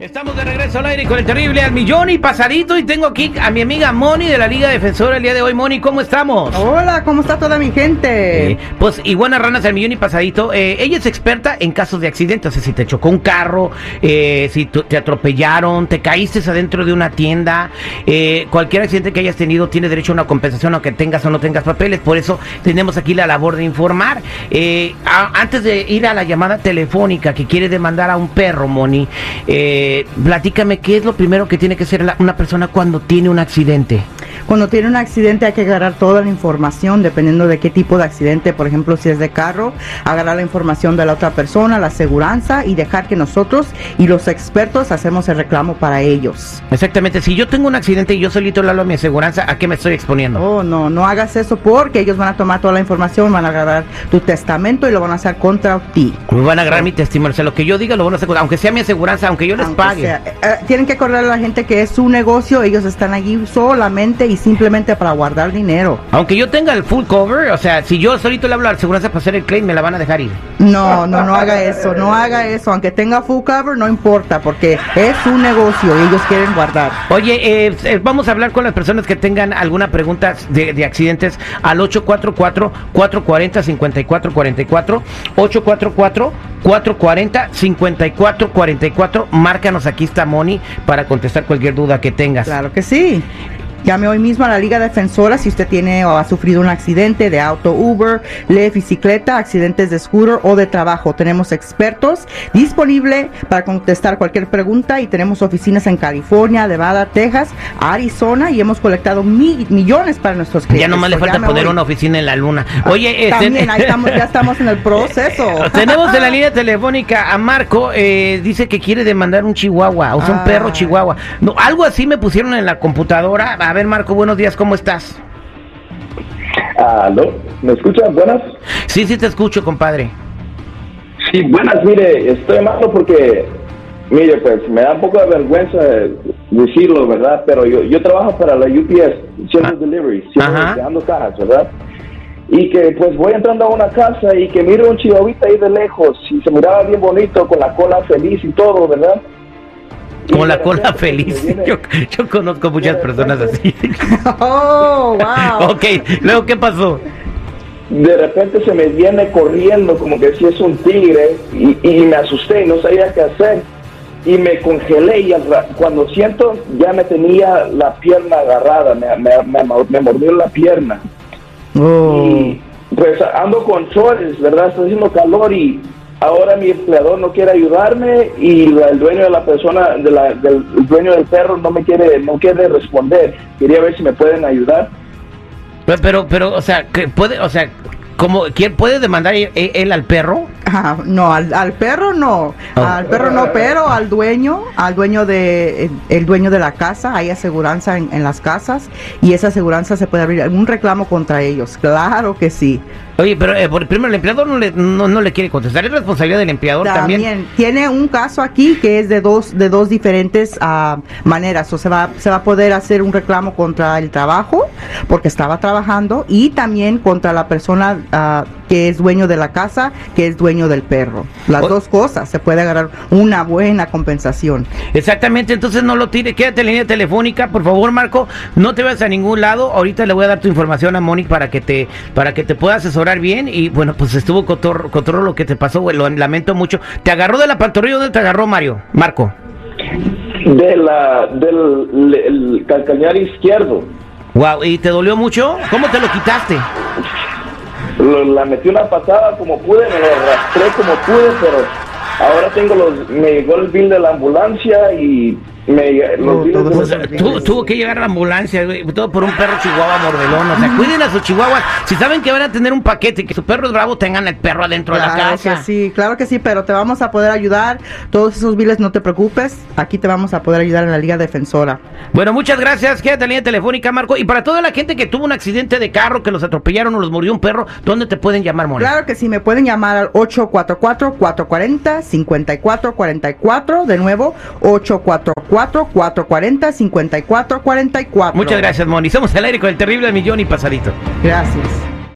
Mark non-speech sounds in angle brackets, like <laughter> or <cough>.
Estamos de regreso al aire con el terrible al millón y pasadito y tengo aquí a mi amiga Moni de la Liga Defensora el día de hoy. Moni, ¿cómo estamos? Hola, ¿cómo está toda mi gente? Eh, pues iguanas ranas al millón y pasadito. Eh, ella es experta en casos de accidentes. O sea, si te chocó un carro, eh, si te atropellaron, te caíste adentro de una tienda, eh, cualquier accidente que hayas tenido tiene derecho a una compensación aunque tengas o no tengas papeles. Por eso tenemos aquí la labor de informar. Eh, a- antes de ir a la llamada telefónica que quiere demandar a un perro, Moni, eh, platícame qué es lo primero que tiene que hacer una persona cuando tiene un accidente. Cuando tiene un accidente hay que agarrar toda la información, dependiendo de qué tipo de accidente, por ejemplo, si es de carro, agarrar la información de la otra persona, la aseguranza y dejar que nosotros y los expertos hacemos el reclamo para ellos. Exactamente, si yo tengo un accidente y yo solito le hablo a mi aseguranza, ¿a qué me estoy exponiendo? Oh, no, no hagas eso porque ellos van a tomar toda la información, van a agarrar tu testamento y lo van a hacer contra ti. Me van a agarrar mi testimonio, o sea, lo que yo diga lo van a hacer, aunque sea mi aseguranza, aunque yo les Aunque pague. sea, eh, eh, tienen que acordar a la gente que es su negocio, ellos están allí solamente y simplemente para guardar dinero. Aunque yo tenga el full cover, o sea, si yo solito le hablo a la para hacer el claim, me la van a dejar ir. No, no, no haga eso, no haga eso, aunque tenga full cover, no importa, porque es su negocio y ellos quieren guardar. Oye, eh, eh, vamos a hablar con las personas que tengan alguna pregunta de, de accidentes al 844-440-5444. 844-440-5444. Márcanos, aquí está Moni para contestar cualquier duda que tengas. Claro que sí. Llame hoy mismo a la Liga Defensora si usted tiene o ha sufrido un accidente de auto, Uber, de bicicleta, accidentes de scooter o de trabajo. Tenemos expertos disponibles para contestar cualquier pregunta y tenemos oficinas en California, Nevada, Texas, Arizona y hemos colectado mi- millones para nuestros clientes. Ya nomás le So, falta poner una oficina en la luna. Oye, este- También, ahí estamos, ya estamos en el <laughs> proceso. Tenemos en la <laughs> línea telefónica a Marco, eh, dice que quiere demandar un chihuahua, o sea, un Ah. perro chihuahua. No, algo así me pusieron en la computadora. A ver, Marco, buenos días, ¿cómo estás? Aló, ¿me escuchan? Buenas. Sí, sí te escucho, compadre. Sí, buenas, mire, estoy llamando porque, mire, pues me da un poco de vergüenza decirlo, ¿verdad? Pero yo, yo trabajo para la UPS, Ah. delivery, siendo Ajá. dejando cajas, ¿verdad? Y que pues voy entrando a una casa y que miro un chihuahuita ahí de lejos y se miraba bien bonito, con la cola feliz y todo, ¿verdad? Con la cola feliz. Yo, yo conozco muchas personas así. <laughs> Oh, wow. ok, luego, ¿qué pasó? de repente se me viene corriendo como que si es un tigre y, y me asusté y no sabía qué hacer y me congelé y cuando siento ya me tenía la pierna agarrada, me, me, me- me mordió la pierna Oh. y pues ando con chores, ¿verdad? Está haciendo calor y ahora mi empleador no quiere ayudarme y el dueño de la persona, de la- del el dueño del perro no me quiere, no quiere responder. Quería ver si me pueden ayudar. Pero, pero, o sea, que puede, o sea, como, ¿quién puede demandar él, él al perro? Ah, no, al, al perro no, Oh. al perro no, pero al dueño, al dueño de, el, el dueño de la casa, hay aseguranza en, en las casas y esa aseguranza se puede abrir un reclamo contra ellos, claro que sí. Oye, pero eh, por- primero el empleador no le, no, no le quiere contestar, es responsabilidad del empleador también. También tiene un caso aquí que es de dos de dos diferentes ah, maneras, o se va se va a poder hacer un reclamo contra el trabajo porque estaba trabajando y también contra la persona ah, que es dueño de la casa, que es dueño del perro. Las O- dos cosas se puede agarrar una buena compensación. Exactamente, entonces no lo tire, quédate en línea telefónica, por favor, Marco, no te vayas a ningún lado. Ahorita le voy a dar tu información a Mónica para que te para que te pueda asesorar bien y bueno, pues estuvo cotorro, cotorro lo que te pasó, lo lamento mucho. ¿Te agarró de la pantorrilla o dónde te agarró Mario? Marco. De la, del el calcañar izquierdo. Wow, ¿y te dolió mucho? ¿Cómo te lo quitaste? Lo- la metí una patada como pude, me lo arrastré como pude, pero ahora tengo los, me llegó el bill de la ambulancia y me No, bills todos de Pues, los- eh, tu- tuvo que llegar a la ambulancia, güey, todo por un perro chihuahua mordelón. O sea, cuiden a sus chihuahuas. Si saben que van a tener un paquete y que su perro es bravo, tengan el perro adentro de la Claro casa. que sí, claro que sí, pero te vamos a poder ayudar. Todos esos biles no te preocupes, aquí te vamos a poder ayudar en la Liga Defensora. Bueno, muchas gracias. Quédate en línea telefónica, Marco. Y para toda la gente que tuvo un accidente de carro, que los atropellaron o los murió un perro, ¿dónde te pueden llamar, Moni? Claro que sí, me pueden llamar al 844-440-5444. De nuevo, 844-440-5444. Muchas gracias, Moni. Somos al aire con el terrible millón y pasadito. Gracias.